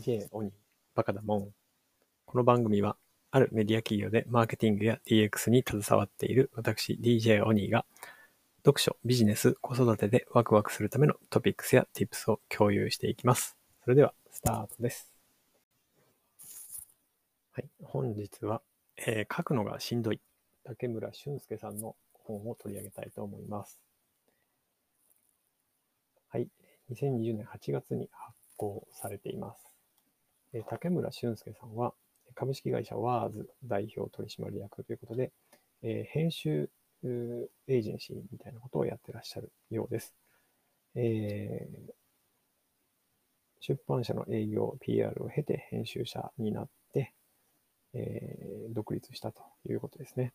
DJ オニー、バカだもん。この番組は、あるメディア企業でマーケティングや DX に携わっている私 DJ オニーが、読書、ビジネス、子育てでワクワクするためのトピックスや Tips を共有していきます。それでは、スタートです。はい、本日は、えー書くのがしんどい、竹村俊介さんの本を取り上げたいと思います。はい、2020年8月に発行されています。竹村俊介さんは、株式会社 WARS 代表取締役ということで、え編集エージェンシーみたいなことをやってらっしゃるようです。えー出版社の営業、PR を経て編集者になって、えー独立したということですね。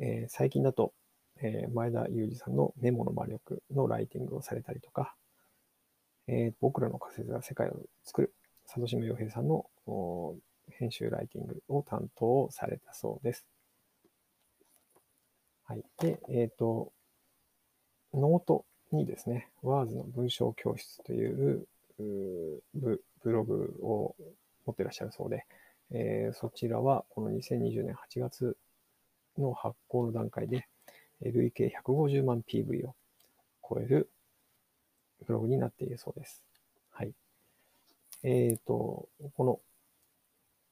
えー最近だと、えー前田裕二さんのメモの魔力のライティングをされたりとか、えー僕らの仮説が世界を作る、佐渡島庸平さんの編集ライティングを担当されたそうです。はい。で、えっ、と、ノートにですね、WARS の文章教室というブログを持ってらっしゃるそうで、えーそちらはこの2020年8月の発行の段階で、累計150万 PV を超えるブログになっているそうです。はい。えっ、と、この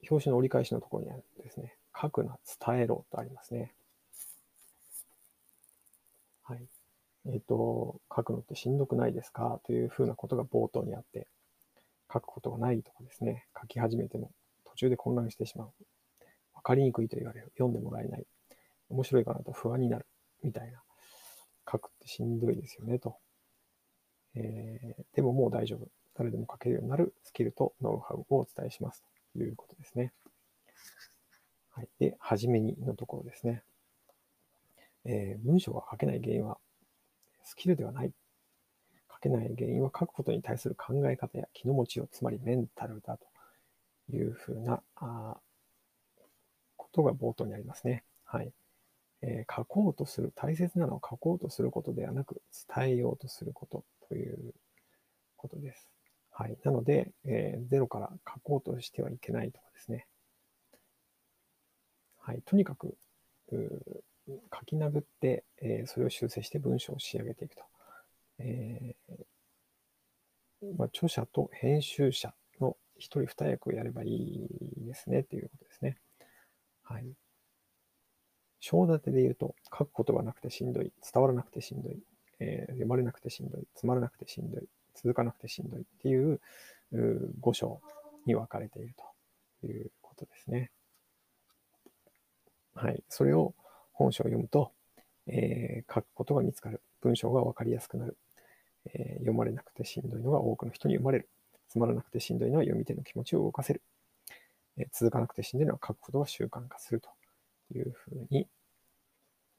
表紙の折り返しのところにあるですね、書くな、伝えろとありますね。はい。えっ、と、書くのってしんどくないですか？というふうなことが冒頭にあって、書くことがないとかですね、書き始めても途中で混乱してしまう。わかりにくいと言われる。読んでもらえない。面白いかなと不安になる。みたいな。書くってしんどいですよね、と。えーでももう大丈夫。誰でも書けるようになるスキルとノウハウをお伝えします。ということですね。はい。で、はじめにのところですね。えー文章が書けない原因はスキルではない。書けない原因は書くことに対する考え方や気の持ちよう、つまりメンタルだというふうなあことが冒頭にありますね。はい。えー書こうとする、大切なのは書こうとすることではなく、伝えようとすることということです。はい。なので、えーゼロから書こうとしてはいけないとかですね。はい。とにかく、う書き殴って、えーそれを修正して文章を仕上げていくと。えーまあ、著者と編集者の一人二役をやればいいですねっていうことですね。はい。章立てで言うと、書くことがなくてしんどい、伝わらなくてしんどい、えー読まれなくてしんどい、つまらなくてしんどい、続かなくてしんどいっていうう5章に分かれているということですね。はい。それを本書を読むと、えー書くことが見つかる。文章が分かりやすくなる。えー読まれなくてしんどいのが多くの人に読まれる。つまらなくてしんどいのは読み手の気持ちを動かせる。えー続かなくてしんどいのは書くことが習慣化するというふうに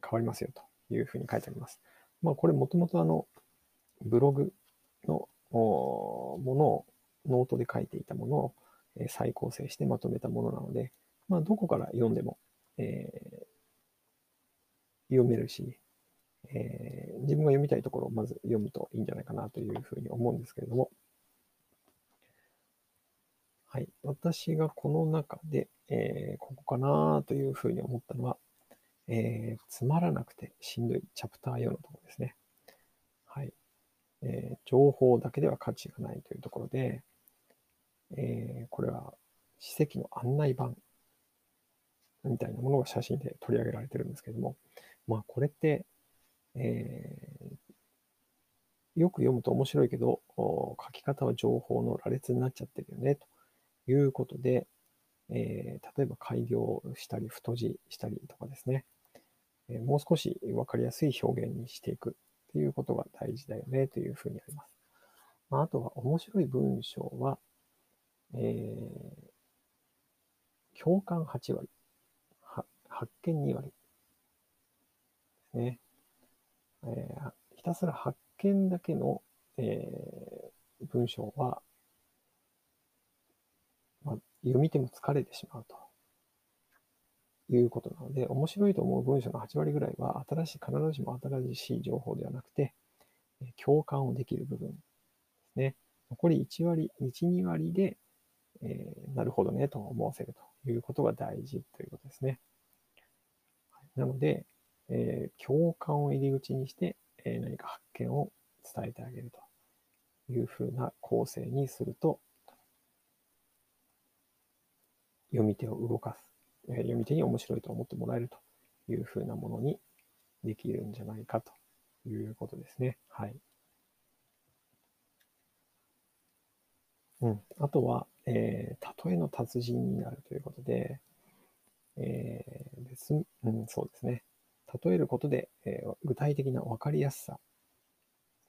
変わりますよというふうに書いてあります。まあこれもともとあのブログのものをノートで書いていたものを再構成してまとめたものなので、まあどこから読んでも、えー読めるし、えー自分が読みたいところをまず読むといいんじゃないかなというふうに思うんですけれども、はい。私がこの中で、えーここかなというふうに思ったのは、えーつまらなくてしんどいチャプター4のところですね。はい。えー情報だけでは価値がないというところで、えーこれは史跡の案内板みたいなものが写真で取り上げられてるんですけども、まあこれって、えーよく読むと面白いけど、書き方は情報の羅列になっちゃってるよね、ということで、えー例えば改行したり、太字したりとかですね、もう少しわかりやすい表現にしていくっていうことが大事だよね、というふうにあります。まあ、あとは面白い文章は、えー共感8割、は発見2割ですね。えーひたすら発見だけの、えー文章は、まあ、読み手も疲れてしまうということなので、面白いと思う文章の8割ぐらいは、新しい、必ずしも新しい情報ではなくて、共感をできる部分ですね。残り1割、1、2割で、えー、なるほどねと思わせるということが大事ということですね。なので、えー、共感を入り口にして、えー、何か発見を伝えてあげるというふうな構成にすると、読み手を動かす、読み手に面白いと思ってもらえるというふうなものにできるんじゃないかということですね。はい。うん。あとは、えー、例えの達人になるということで、えー、別、うん、そうですね。例えることで、えー、具体的な分かりやすさ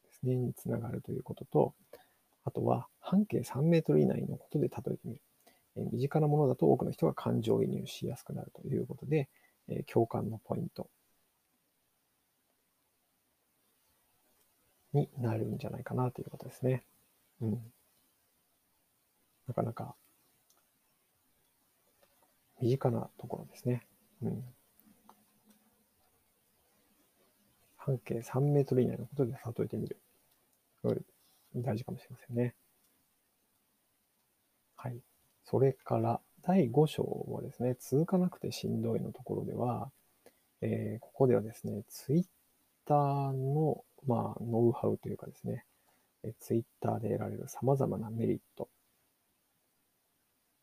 ですね、につながるということと、あとは半径3メートル以内のことで例えてみる。身近なものだと多くの人が感情移入しやすくなるということで、え、共感のポイントになるんじゃないかなということですね。うん。なかなか身近なところですね。うん。半径3メートル以内のことで例えてみる。大事かもしれませんね。はい。それから、第5章はですね、続かなくてしんどいのところでは、えー、ここではですね、ツイッターの、まあ、ノウハウというかですね、えツイッターで得られる様々なメリット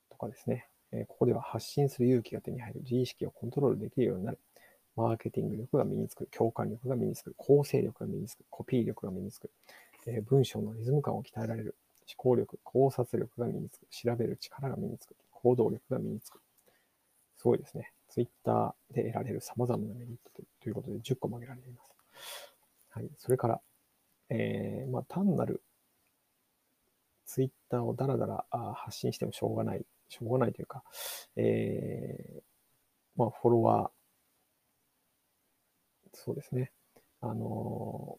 とかですね、えここでは発信する勇気が手に入る、自意識をコントロールできるようになる、マーケティング力が身につく、共感力が身につく、構成力が身につく、コピー力が身につく、え文章のリズム感を鍛えられる、思考力、考察力が身につく、調べる力が身につく、行動力が身につく。すごいですね。ツイッターで得られる様々なメリットということで10個挙げられています。はい。それから、えー、まあ、単なるツイッターをダラダラ発信してもしょうがないしょうがないというか、えー、まあ、フォロワー、そうですね。あの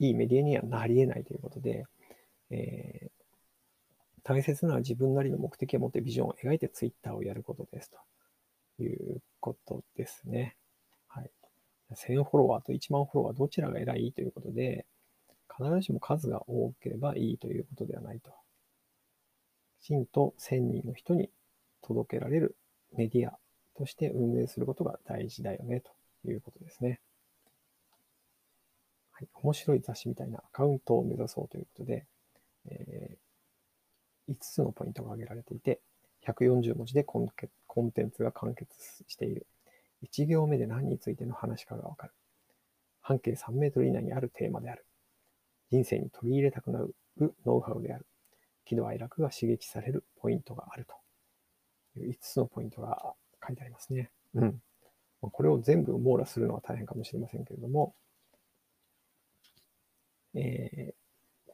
いいメディアにはなり得ないということで、えー、大切な自分なりの目的を持ってビジョンを描いてツイッターをやることですということですね。はい。1000フォロワーと1万フォロワーどちらが偉いということで、必ずしも数が多ければいいということではないときちんと1000人の人に届けられるメディアとして運営することが大事だよね、ということですね。はい、面白い雑誌みたいなアカウントを目指そうということで、えー、5つのポイントが挙げられていて、140文字でコンコンテンツが完結している。1行目で何についての話かがわかる。半径3メートル以内にあるテーマである。人生に取り入れたくなるノウハウである。喜怒哀楽が刺激されるポイントがあるという5つのポイントが書いてありますね。うん。これを全部網羅するのは大変かもしれませんけれども、えー、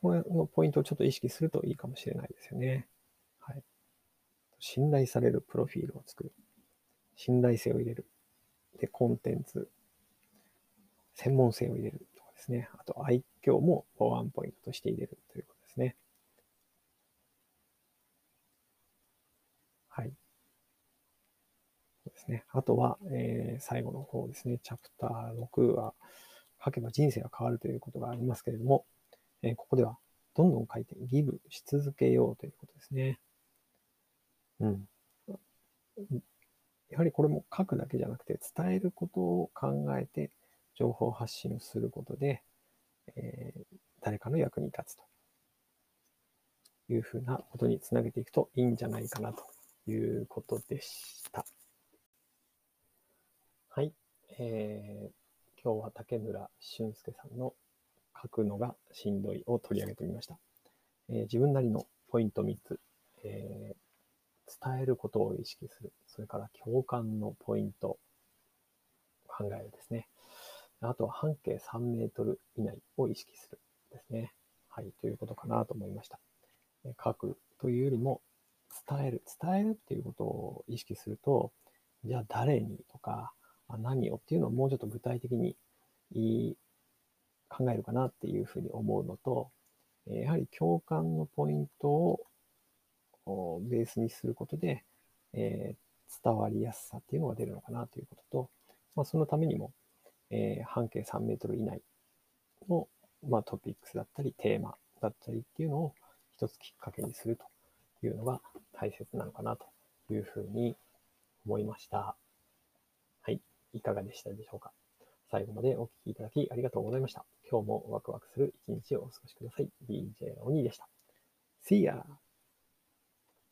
このポイントをちょっと意識するといいかもしれないですよね。はい。信頼されるプロフィールを作る。信頼性を入れる。で、コンテンツ。専門性を入れるとかですね。あと、愛嬌もワンポイントとして入れるということですね。はい。そうですね。あとは、えー、最後の方ですね。チャプター6は、書けば人生が変わるということがありますけれども、え、ここでは、どんどん書いてギブし続けようということですね。うん。やはりこれも書くだけじゃなくて、伝えることを考えて、情報発信をすることで、えー、誰かの役に立つというふうなことにつなげていくといいんじゃないかなということでした。はい。えー、今日は竹村俊介さんの書くのがしんどいを取り上げてみました。えー、自分なりのポイント3つ、えー、伝えることを意識する。それから共感のポイント、考えるですね。あとは半径3メートル以内を意識するですね。はい、ということかなと思いました。え書くというよりも、伝える。伝えるっていうことを意識すると、じゃあ誰にとか、何をっていうのをもうちょっと具体的に言い考えるかなっていうふうに思うのと、やはり共感のポイントをベースにすることで、えー、伝わりやすさっていうのが出るのかなということと、まあ、そのためにも、えー、半径3メートル以内の、まあ、トピックスだったりテーマだったりっていうのを一つきっかけにするというのが大切なのかなというふうに思いました。はい。いかがでしたでしょうか？最後までお聴きいただきありがとうございました。今日もワクワクする一日をお過ごしください。DJ お兄でした。See ya!